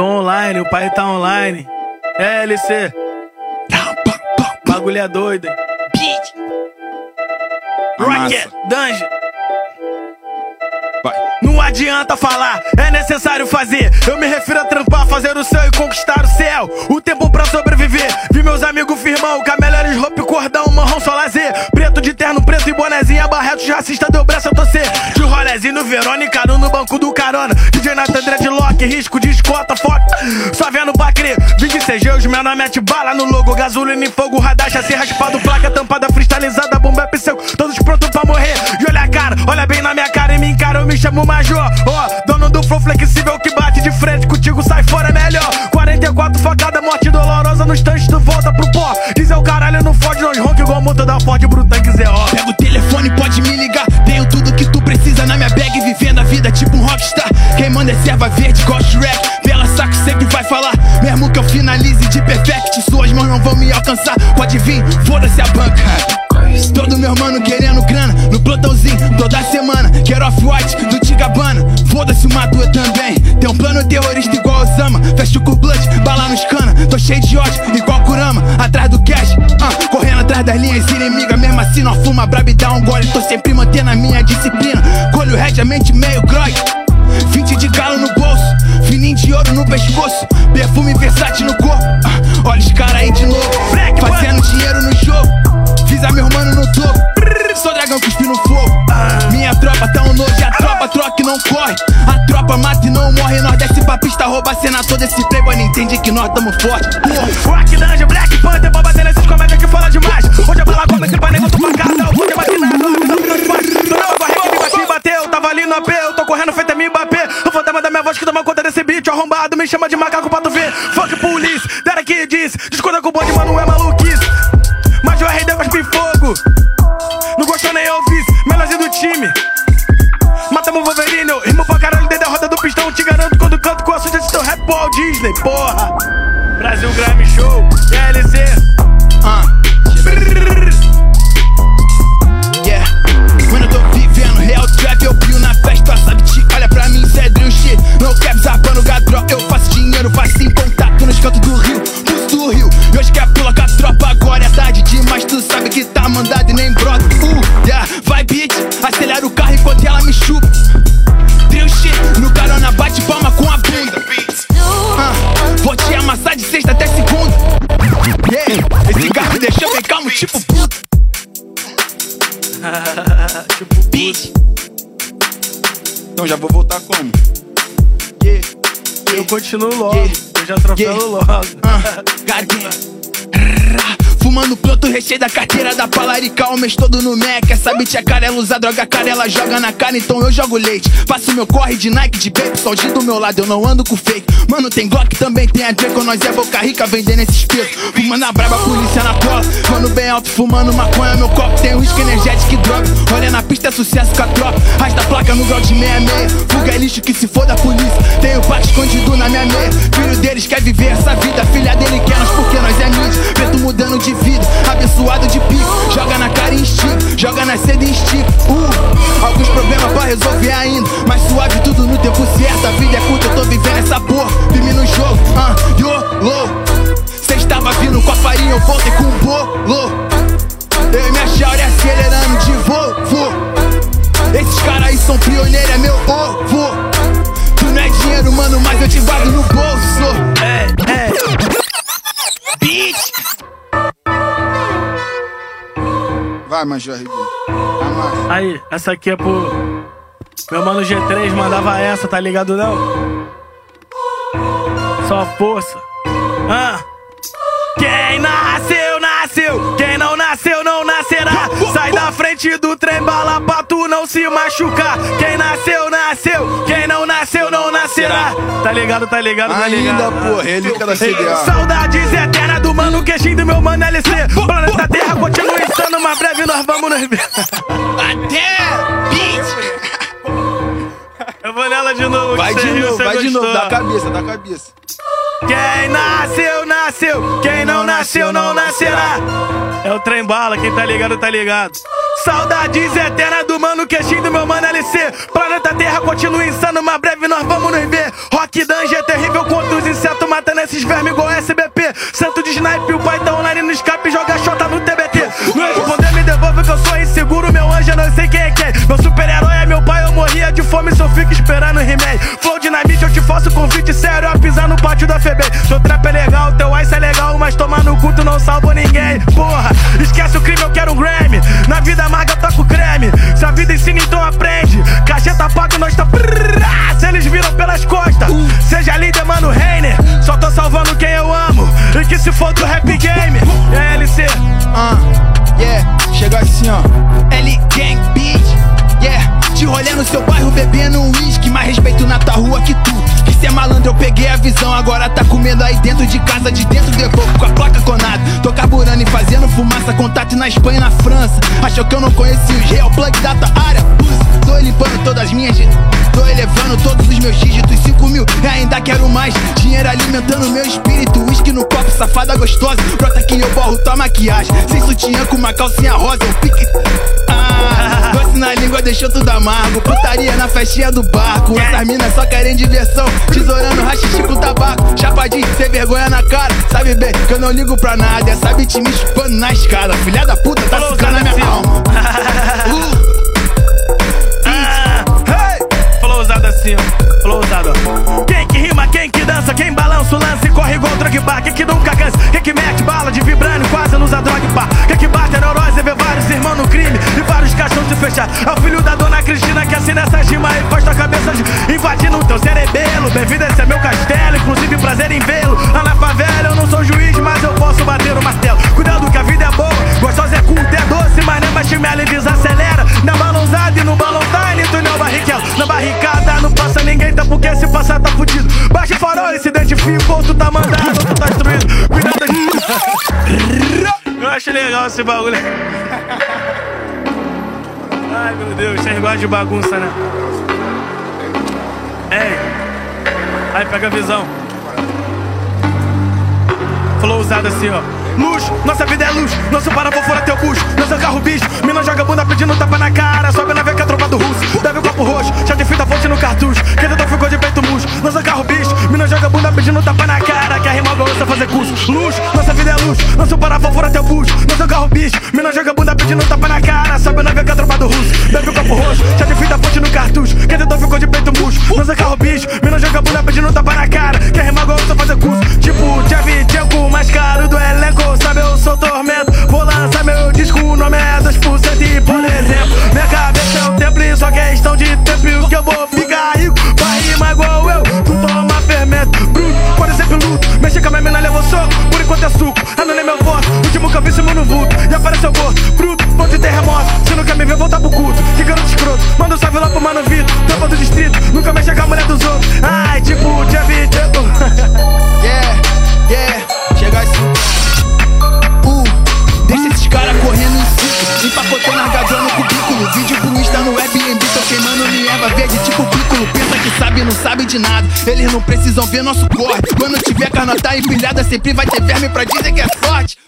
Tô online, o pai tá online. É, LC. Bagulho é doido, hein? Rocket, Dungeon. Adianta falar, é necessário fazer. Eu me refiro a trampar, fazer o céu e conquistar o céu. O tempo pra sobreviver. Vi meus amigos firmão, com a melhores roupas e cordão, marrom só lazer. Preto de terno, preto e bonezinha, barreto racista deu braço a torcer. De rolezinho Verônica, no banco do carona. DJ Nathan Dreadlock, risco de escota, foto. Só vendo pra crer. 26 os menor mete bala no logo. Gasolina em fogo, radar, chassi raspado, placa tampada, me encara, eu me chamo Major. Não fuma brabo e dá um gole. Tô sempre mantendo a minha disciplina. Colho regiamente meio grog. 20 de galo no bolso, fininho de ouro no pescoço, perfume versátil no corpo. Ah, olha os caras aí de novo, fazendo dinheiro no jogo. Fiz a meu mano no topo, sou dragão cuspi no fogo. Minha tropa tá um nojo, a tropa troca e não corre. A tropa mata e não morre, nós desce pra pista, rouba a cena toda. Esse playboy não entende que nós tamo forte. Porra. Rock Dungeon, Gardenia. Fumando pronto, recheio da carteira da Palarica, o mês todo no Mac. Essa bitch é carela, usa droga cara, ela joga na cara, então eu jogo leite. Faço meu corre de Nike, de só G do meu lado, eu não ando com fake. Mano, tem Glock, também tem a Draco, nós é boca rica, vendendo esses pesos. Fumando a braba, polícia na cola. Mano, bem alto, fumando maconha, meu copo tem uísque energético e droga. Olha na pista, é sucesso com a tropa. Rasta placa no grau de 66. Fuga é lixo que se for da polícia. Tenho pack escondido na minha meia. Filho deles quer viver essa vida, filha dele quer nós porque nós é mídia. Preto mudando de vida, abençoado de pico. Joga na cara e estica, joga na seda e estica. Major. Aí, essa aqui é pro. Meu mano G3 mandava essa, tá ligado não? Só força. Ah. Quem nasceu, nasceu. Quem não nasceu, não nascerá. Sai da frente do trem bala pra tu não se machucar. Quem nasceu, nasceu. Quem nascerá. Tá ligado, tá ligado, tá ligado. Ainda, pô, relíquia da CDA. Saudades eternas do mano queixinho do meu mano LC. Planeta Terra continua insano, mas breve nós vamos nos ver. Até! Bitch! Eu vou nela de novo. Vai de novo, vai de novo. Da cabeça, da cabeça. Quem nasceu, nasceu. Quem não nasceu, não nascerá. É o trem bala, quem tá ligado, tá ligado. Saudades eternas do mano queixinho do meu mano LC. Planeta Terra continua insano, mas breve nós vamos nos ver. Rock Dungeon é terrível quanto os esses vermes igual SBP. Santo de snipe, o pai tá online no escape, joga xota no TBT. Não responder, me devolve que eu sou inseguro, meu anjo, eu não sei quem é quem. Meu super-herói é meu pai, eu morria de fome eu fico esperando He-Man. Flow dinamite, eu te faço convite sério a pisar no pátio da FEB. Teu trap é legal, teu ice é legal, mas tomar no culto não salvo ninguém. Porra, esquece o crime, eu quero um Grammy. Na vida amarga, toco creme. Se a vida ensina, então aprende. Cacheta paga, nós tá. Se eles viram pelas costas, seja líder, mano, Reiner. Só tô salvando quem eu amo. E que se for do rap game, é LC. Ah, yeah, chegou assim ó. L Gang Beat, yeah. Te rolê no seu bairro bebendo uísque, mais respeito na tua rua que tu. Que cê é malandro, eu peguei a visão, agora tá comendo aí dentro de casa, de dentro fumaça, contato na Espanha e na França. Achou que eu não conhecia os real plug data área? Pussy. Tô limpando todas as minhas, tô elevando todos os meus dígitos, 5 mil e ainda quero mais. Dinheiro alimentando meu espírito, uísque no copo, safada gostosa. Brota que eu borro tua maquiagem, sem sutiã com uma calcinha rosa, eu pique. Ah, doce na língua deixou tudo amargo. Putaria na festinha do barco. Essas minas só querem diversão. Tesourando rachixe com tabaco. Chapadinho, sem vergonha na cara. Sabe bem que eu não ligo pra nada. Essa bitch me chupando na escada. Filha da puta, tá ficando na minha alma. Uh. Ah, hey! Falou usado assim. Falou usado, ó. Quem que rima, quem que dança, quem balança o lance, corre igual drogba. Quem que nunca cansa, quem que mete bala de vibrânio, quase não usa droga fechar. É o filho da dona Cristina que assina essa rima e posta a cabeça de invadindo o teu cerebelo. Bem-vindo, esse é meu castelo, inclusive prazer em vê-lo. Lá na favela eu não sou juiz, mas eu posso bater o martelo. Cuidado que a vida é boa, gostosa é culto, é doce, mas nem baixo me desacelera. Na balãozada e no balão time, túnel barriquelo. Na barricada não passa ninguém, tá porque se passar tá fudido. Baixa o farol e se identifica, ou tu tá mandado, ou tu tá destruído. Cuidado Eu acho legal esse bagulho. Ai meu Deus, vocês gostam de bagunça, né? Ei, aí pega a visão. Falou usado assim, ó. Luz, nossa vida é luz, nosso paravô fora teu bucho, nosso carro bicho, mina joga bunda pedindo tapa na cara, fazer curso, luz, nossa vida é luz, nosso paravô fora teu bucho, nosso carro bicho, mina joga bunda pedindo tapa na cara, sobe na veca tropa do russo, deve o copo roxo, chá de fita fonte no cartucho, quem tentou ficou de peito murcho, nosso carro bicho, mina joga bunda pedindo tapa na cara, apareceu gordo, bruto, ponto de terremoto Se não quer me ver, volta pro culto Que garoto escroto, manda um salve lá pro mano Vitor Tampa do distrito, nunca mexe com a mulher dos outros Ai, tipo, Tchevchenko Yeah, yeah, chega assim. Uh, deixa esses caras correndo em ciclo. Empacotando largador no cubículo. Vídeo pro Insta no Airbnb. Tô queimando erva verde tipo pículo. Pensa que sabe, não sabe de nada. Eles não precisam ver nosso corte. Quando tiver carnota empilhada, sempre vai ter verme pra dizer que é forte.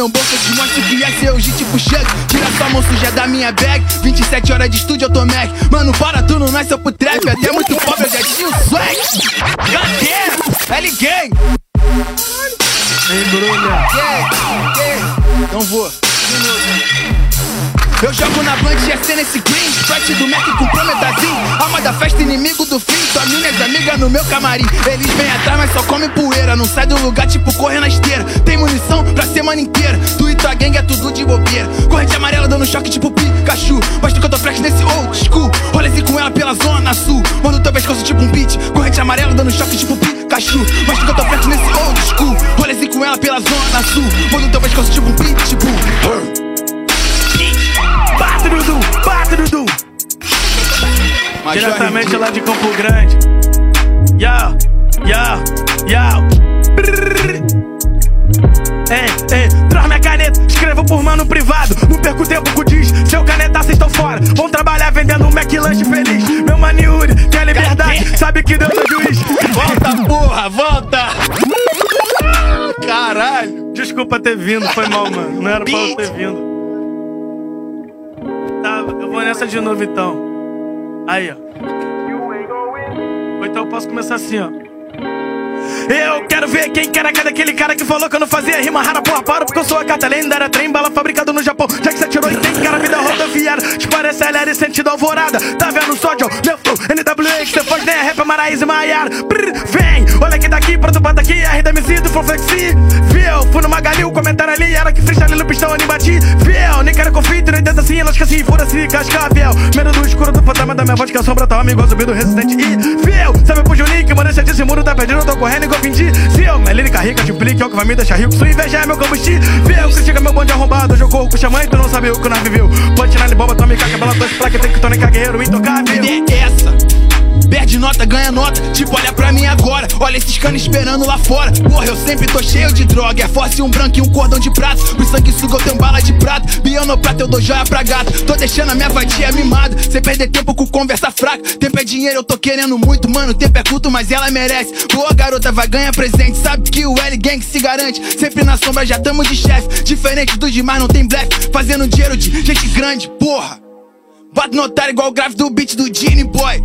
Meu bolso, eu te mostro que é seu G tipo Shug. Tira sua mão suja da minha bag. 27 horas de estúdio, eu tô Mac. Mano, para, tu não nasceu pro trap. Até muito pobre, eu já tinha o swag. Goddamn! L Gang! Embrulha Yeah, yeah. Então vou. Eu jogo na Blunt GC nesse green. Sprite do Mac com prometazinho Alma da festa, inimigo do fim. Tua minhas amigas no meu camarim. Eles vêm atrás, mas só come poeira. Não sai do lugar, tipo correr na esteira. Tem munição pra semana inteira. Tu e tua gangue é tudo de bobeira. Corrente amarela dando choque tipo Pikachu. Mostra que eu tô flex nesse old school. Roleze com ela pela zona sul. Mando teu pescoço tipo um beat. Corrente amarela dando choque tipo Pikachu. Mostra que eu tô flex nesse old school. Roleze com ela pela zona sul. Mando teu pescoço tipo um pitbull Bate, Diretamente lá de Campo Grande Yo, yo, yo Ei, ei, traz minha caneta, escrevo por mano privado Não perco tempo com diz, seu caneta cês estão fora Vão trabalhar vendendo um McLanche feliz Meu mano Yuri, tem a liberdade, sabe que Deus é juiz Volta, porra, volta! Cara. Caralho. Desculpa ter vindo, foi mal, mano. Não era pra eu ter vindo. Tá, eu vou nessa de novo então. Aí, ó. Ou então eu posso começar assim, ó. Eu quero ver quem cara daquele cara que falou que eu não fazia rima rara, porra, para, porque eu sou a carta lendária, trem bala fabricado no Japão. Já que você tirou e tem cara, vida rodoviária. Esparece LR sentido alvorada. Tá vendo só, John? Meu flow, NWA, que você faz nem a rap, Maraíza e Maiara. Vem, olha que daqui, pra daqui, RDMC do Flow Flexi. Viu? Fui no Magali, o comentário ali era que freestyle no pistão, nem bati. Viu? Nem quero conflito, nem tenta assim, elas que assim, fura-se, cascavel. Medo do escuro do fantasma da minha voz, que a sombra tá amigo, zumbi do Resident E. Viu? Sabe pro Juninho mano, esse muro tá perdido, eu tô correndo igual fingir. Se eu, minha lírica rica, te implique, é o que vai me deixar rico. Sua inveja é meu combustível. Critica meu bonde arrombado, corro com o xamã e tu não sabe o que nós viveu. Punchline, bomba, tome caca, bela dois placa, tem que tônica, guerreiro, intocável. Ideia é essa. Perde nota, ganha nota, tipo, olha pra mim agora. Olha esses canos esperando lá fora. Porra, eu sempre tô cheio de droga. É force, um branco e um cordão de prata. Pro sangue suga eu tenho bala de prata. Biano prata, eu dou joia pra gata. Tô deixando a minha vadia mimada. Sem perder tempo com conversa fraca. Tempo é dinheiro, eu tô querendo muito, mano. Tempo é culto, mas ela merece. Boa garota, vai ganhar presente. Sabe que o L Gang se garante. Sempre na sombra, já tamo de chefe. Diferente dos demais, não tem blefe. Fazendo dinheiro de gente grande, porra. Bate no otário igual o grave do beat do Genie Boy.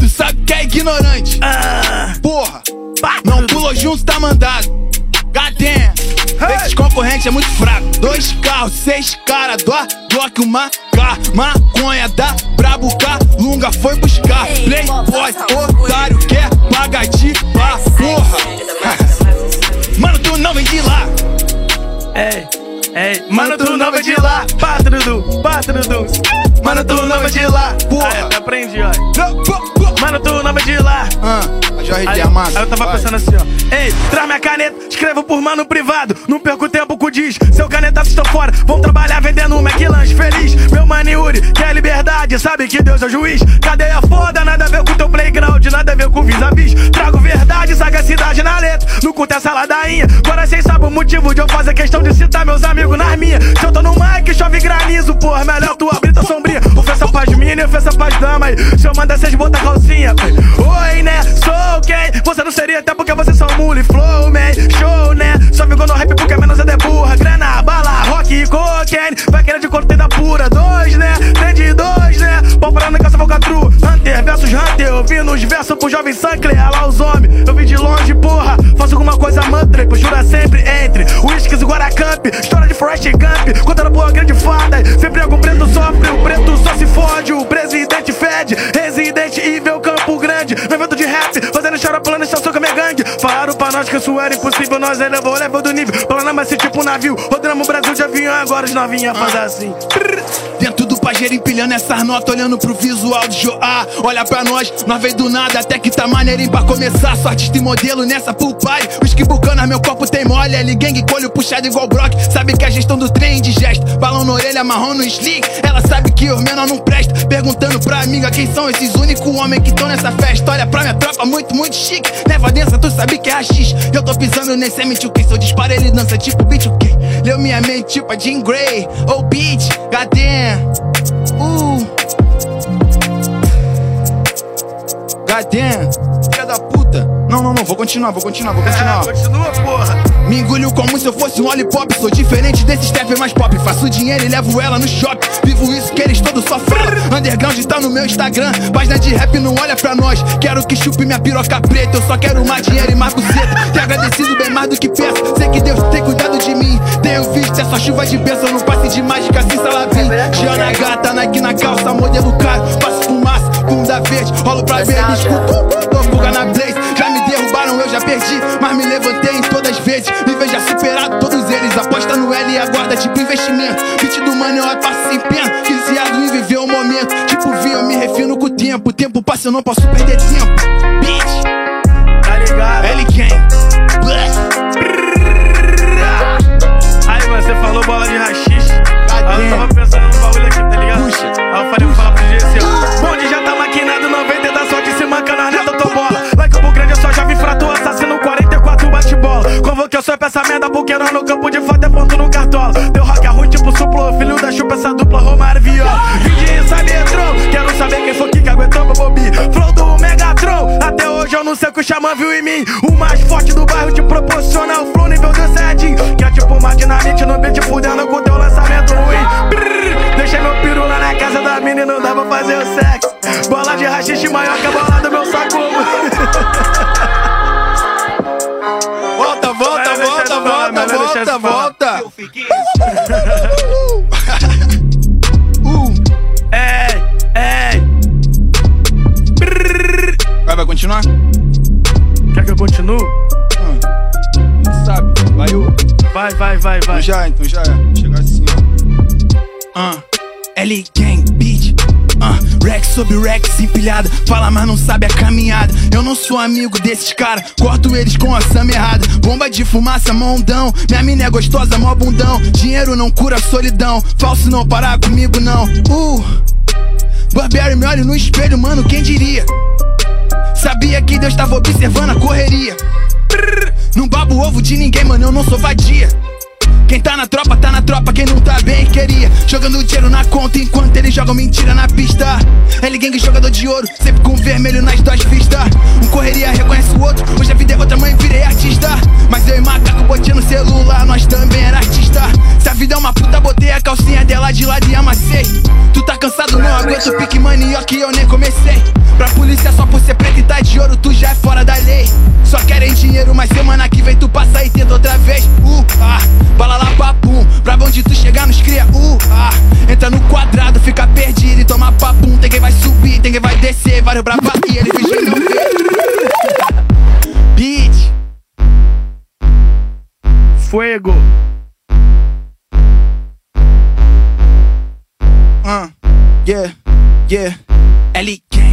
Tu sabe que é ignorante. Ah, Porra, não pulou junto, tá mandado. Goddamn, esses concorrentes é muito fraco. Dois carros, seis cara, do Glock, uma K, maconha da Brabo K, Lunga foi buscar. Playboy, otário, quer pagar de pá, porra. Mano, tu não vem de lá. ei, ei, mano, tu não vai de lá. Patrudu, patrudu. Mano, tu não vem de lá, porra. até aprendi, ó. Mano, tu não vai de lá. Ah, Jorge Aí, de Amado. aí eu tava vai. pensando assim, ó. Ei, traz minha caneta, escrevo por mano privado. Não perco tempo com diz. Seu canetaço estão fora. Vão trabalhar vendendo um McLanche feliz. Meu mano Yuri, quer liberdade, sabe que Deus é o juiz. Cadeia foda, nada a ver com teu playground, nada a ver com vis-a-vis. Trago verdade, sagacidade na letra. Não curta essa ladainha. Agora cês sabem o motivo de eu fazer questão de citar meus amigos nas minhas. Se eu tô no mic, chove granizo, porra. Melhor tu abrir tua sombria. Ofensa pras mini, ofensa pras damas. Se eu mandar cês botar calcinha. Oi, né? Sou quem? Você não seria até porque vocês são mule flow, man. Show, né? Só ficou no rap porque menos é de burra. Grana, bala, rock e cocaine. Vai querer de corte da pura. Dois, né? Tem de dois, né? Pau parando caça falcatrua. Hunter versus Hunter. Eu vi nos versos pro jovem Sancler. Lá os homens. Eu vi de longe, porra. Faço alguma coisa mantra. Postura sempre entre Whiskies e Guaracamp. História de Forrest Gump. Contando boa grande fada. Sempre algum preto sofre. O preto só se fode. O presidente fede. Residente Evil Campo Grande. No evento de rap. Fazendo xaropulando estação com a minha gangue. Falaram pra nós que isso era impossível. Nós elevou o level do nível. Planamos esse tipo um navio. Rodamos o Brasil de avião. Agora os novinha fazer assim. Dentro do pajeiro empilhando essas notas, olhando pro visual de Joá. Olha pra nós, nós veio do nada, até que tá maneirinho pra começar. Sou artista e modelo nessa pool party. Os que bucanas, meu copo tem mole. L gang, colho puxado igual Brock. Sabe que a gestão do trem de gesto. Balão na orelha, marrom no slick. Ela sabe que os menor não presta. Perguntando pra amiga quem são esses únicos homens que tão nessa festa. Olha pra minha tropa, muito, muito chique. Leva densa, tu sabe que é rachis. Eu tô pisando nesse mt o que? Se eu disparo, ele dança tipo beat o quê? Leu minha mente tipo a Jean Grey. Oh, bitch, goddamn. Uh. Goddamn. Não, não, não. Vou continuar, vou continuar, vou continuar. Ah, continua, porra. Me engulho como se eu fosse um lollipop. Sou diferente desse step mais pop. Faço dinheiro e levo ela no shopping. Vivo isso que eles todos só falam. Underground tá no meu Instagram. Página de rap não olha pra nós. Quero que chupe minha piroca preta. Eu só quero mais dinheiro e mais buceta. Te agradecido bem mais do que peço. Sei que Deus tem cuidado de mim. Tenho visto essa chuva de bênção. No passe de mágica, assim salavim. Giana gata, Nike na calça, modelo caro. Passo fumaça, bunda verde. Rolo pra ver, escuto. Tô fuga na blaze. Já perdi. Mas me levantei em todas as vezes. Me veja superado todos eles. Aposta no L e aguarda tipo investimento. Beat do mano, eu passo sem pena. Viciado em viver o momento. Tipo, vi, eu me refino com o tempo. O tempo passa, eu não posso perder tempo. Bitch, Tá ligado? L. Bless. Aí você falou bola de rachixe. Aí merda, porque nós no campo de fato é ponto no cartola. Deu rock ruim tipo suplo, filho da chupa, essa dupla Romário Viola. Vim de Sabetron, quero saber quem foi que aguentou meu bobi. Flow do Megatron, até hoje eu não sei o que o xamã viu em mim. O mais forte do bairro te proporciona o flow nível do Zedinho. Que é tipo uma dinamite no beat fudendo com teu lançamento ruim. Brrr, deixei meu peru lá na casa da mina e não pra fazer o sexo. Bola de rachixe maior que a bola do meu saco. Uh, Ei, ei. Vai, vai continuar? Quer que eu continue? Não sabe. Vai, eu. Vai, vai, vai, Então vai. já, então já é. Chegar assim, ó. Ah, L Gang Beat. Ah, Sobre Rex empilhada. Fala, mas não sabe a caminhada. Eu não sou amigo desses caras. Corto eles com a sama errada. Bomba de fumaça, mondão. Minha mina é gostosa, mó bundão. Dinheiro não cura solidão. Falso não parar comigo, não. Uh, Barbieri me olha no espelho, mano, quem diria? Sabia que Deus tava observando a correria. Não babo ovo de ninguém, mano, eu não sou vadia. Quem tá na tropa, tá na tropa, quem não tá bem queria. Jogando dinheiro na conta enquanto eles jogam mentira na pista. L Gang jogador de ouro, sempre com vermelho nas duas vistas. Um correria reconhece o outro, hoje a vida é outra mãe, virei artista. Mas eu e macaco botinha no celular, nós também era artista. Se a vida é uma puta, botei a calcinha dela de lado e amassei. Tu tá cansado, não aguento pique manioca e eu nem comecei. Pra polícia só por ser preto e tá de ouro, tu já é fora da lei. Só querem dinheiro, mas semana que vem tu passa e tenta outra vez. Uh, ah, bala lá papum, pra onde tu chegar nos cria. Uh, ah, entra no quadrado, fica perdido e toma papum. Tem quem vai subir, tem quem vai descer, vários brava e ele fingindo não ver. Beat, Fuego. uh, yeah, yeah, L Gang.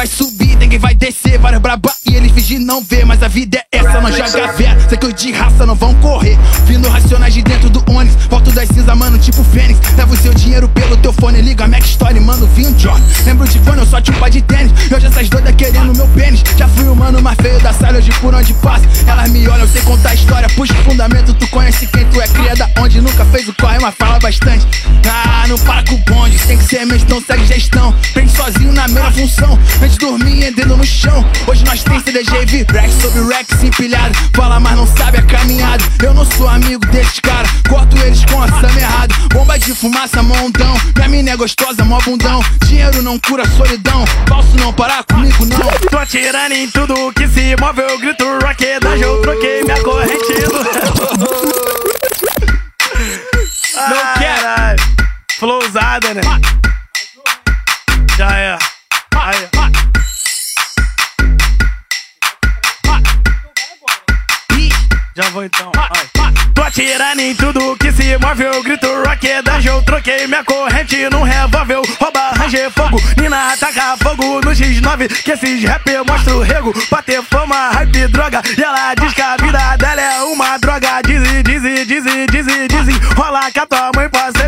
Vai subir, quem vai descer Vários braba e eles fingir não ver Mas a vida é essa, nós joga vera Sei que os de raça não vão correr. Vindo racionais de dentro do ônibus Volto das cinzas, mano, tipo Fênix. Leva o seu dinheiro pelo teu fone Liga Mac Story, mano, vinho John. Lembro de quando eu só tinha um par de tênis. E hoje essas doidas querendo meu pênis. Já fui o mano mais feio da sala Hoje por onde passo? Elas me olham, eu sei contar história Puxa o fundamento, tu conhece quem tu é Cria da onde nunca fez o corre, mas fala bastante. Ah, não para com o bonde. Tem que ser mente, então segue gestão. Prende sozinho na mesma função. Antes de dormir, no chão. Hoje nós tem CDG e Vibrex sobre Rex empilhado. Fala, mas não sabe a caminhada. Eu não sou amigo desses caras Corto eles com a sama errada Bomba de fumaça, mondão Minha mina é gostosa, mó bundão. Dinheiro não cura solidão. Falso não parar comigo, não. Tô atirando em tudo que se move, eu grito rockedagem, eu troquei minha corrente. Não quero. Flowzada, né? Já é. Aí. Já vou então. Vai. Tô atirando em tudo que se move, eu grito rockedagem, eu troquei minha corrente num revólver, rouba, ranger fogo, Nina ataca fogo no X9, que esses rap mostra o rego, bater fama, hype, droga, e ela diz que a vida dela é uma droga, dizem, dizem, dizem, dizem, dizem, rola que a tua mãe pode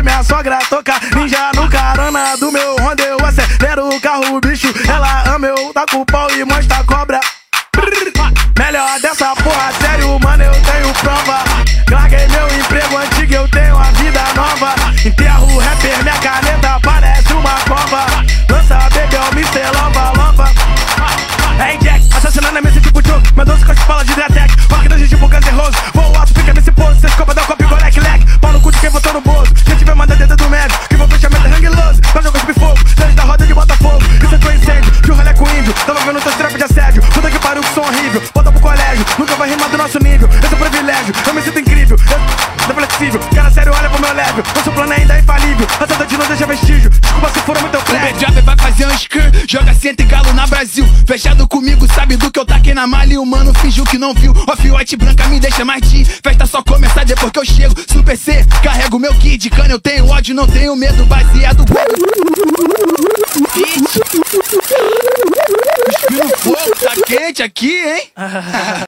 Meu doce com as falas de. Rock da gente tipo N' Roses. Vou alto, fica nesse pose. Cês copa, dá um copo igual leque. Pau no cu de quem votou no bolso. Quem tiver manda dentro do médio. Que vou fechamento hang loose. Nós jogamos de fogo. Seja da roda de Botafogo. Isso é teu incêndio. De um rolê com índio. Tava vendo teus trap de assédio. Puta que pariu, que som horrível. Volta pro colégio. Nunca vai rimar do nosso nível. Esse é um privilégio. Eu me sinto incrível. Eu sou flexível. Cara sério, olha pro meu level. Nosso plano ainda é infalível. A saudade não deixa vestígio. Desculpa se for muito O prédio. B-Job vai fazer um skr, joga cento e. Fechado comigo, sabe do que eu taquei na malha e o mano fingiu que não viu. Off-white branca me deixa mais de Festa só começar depois que eu chego. Super C, carrego meu kid, cana eu tenho ódio, não tenho medo, baseado. Cuspindo fogo, tá quente aqui, hein?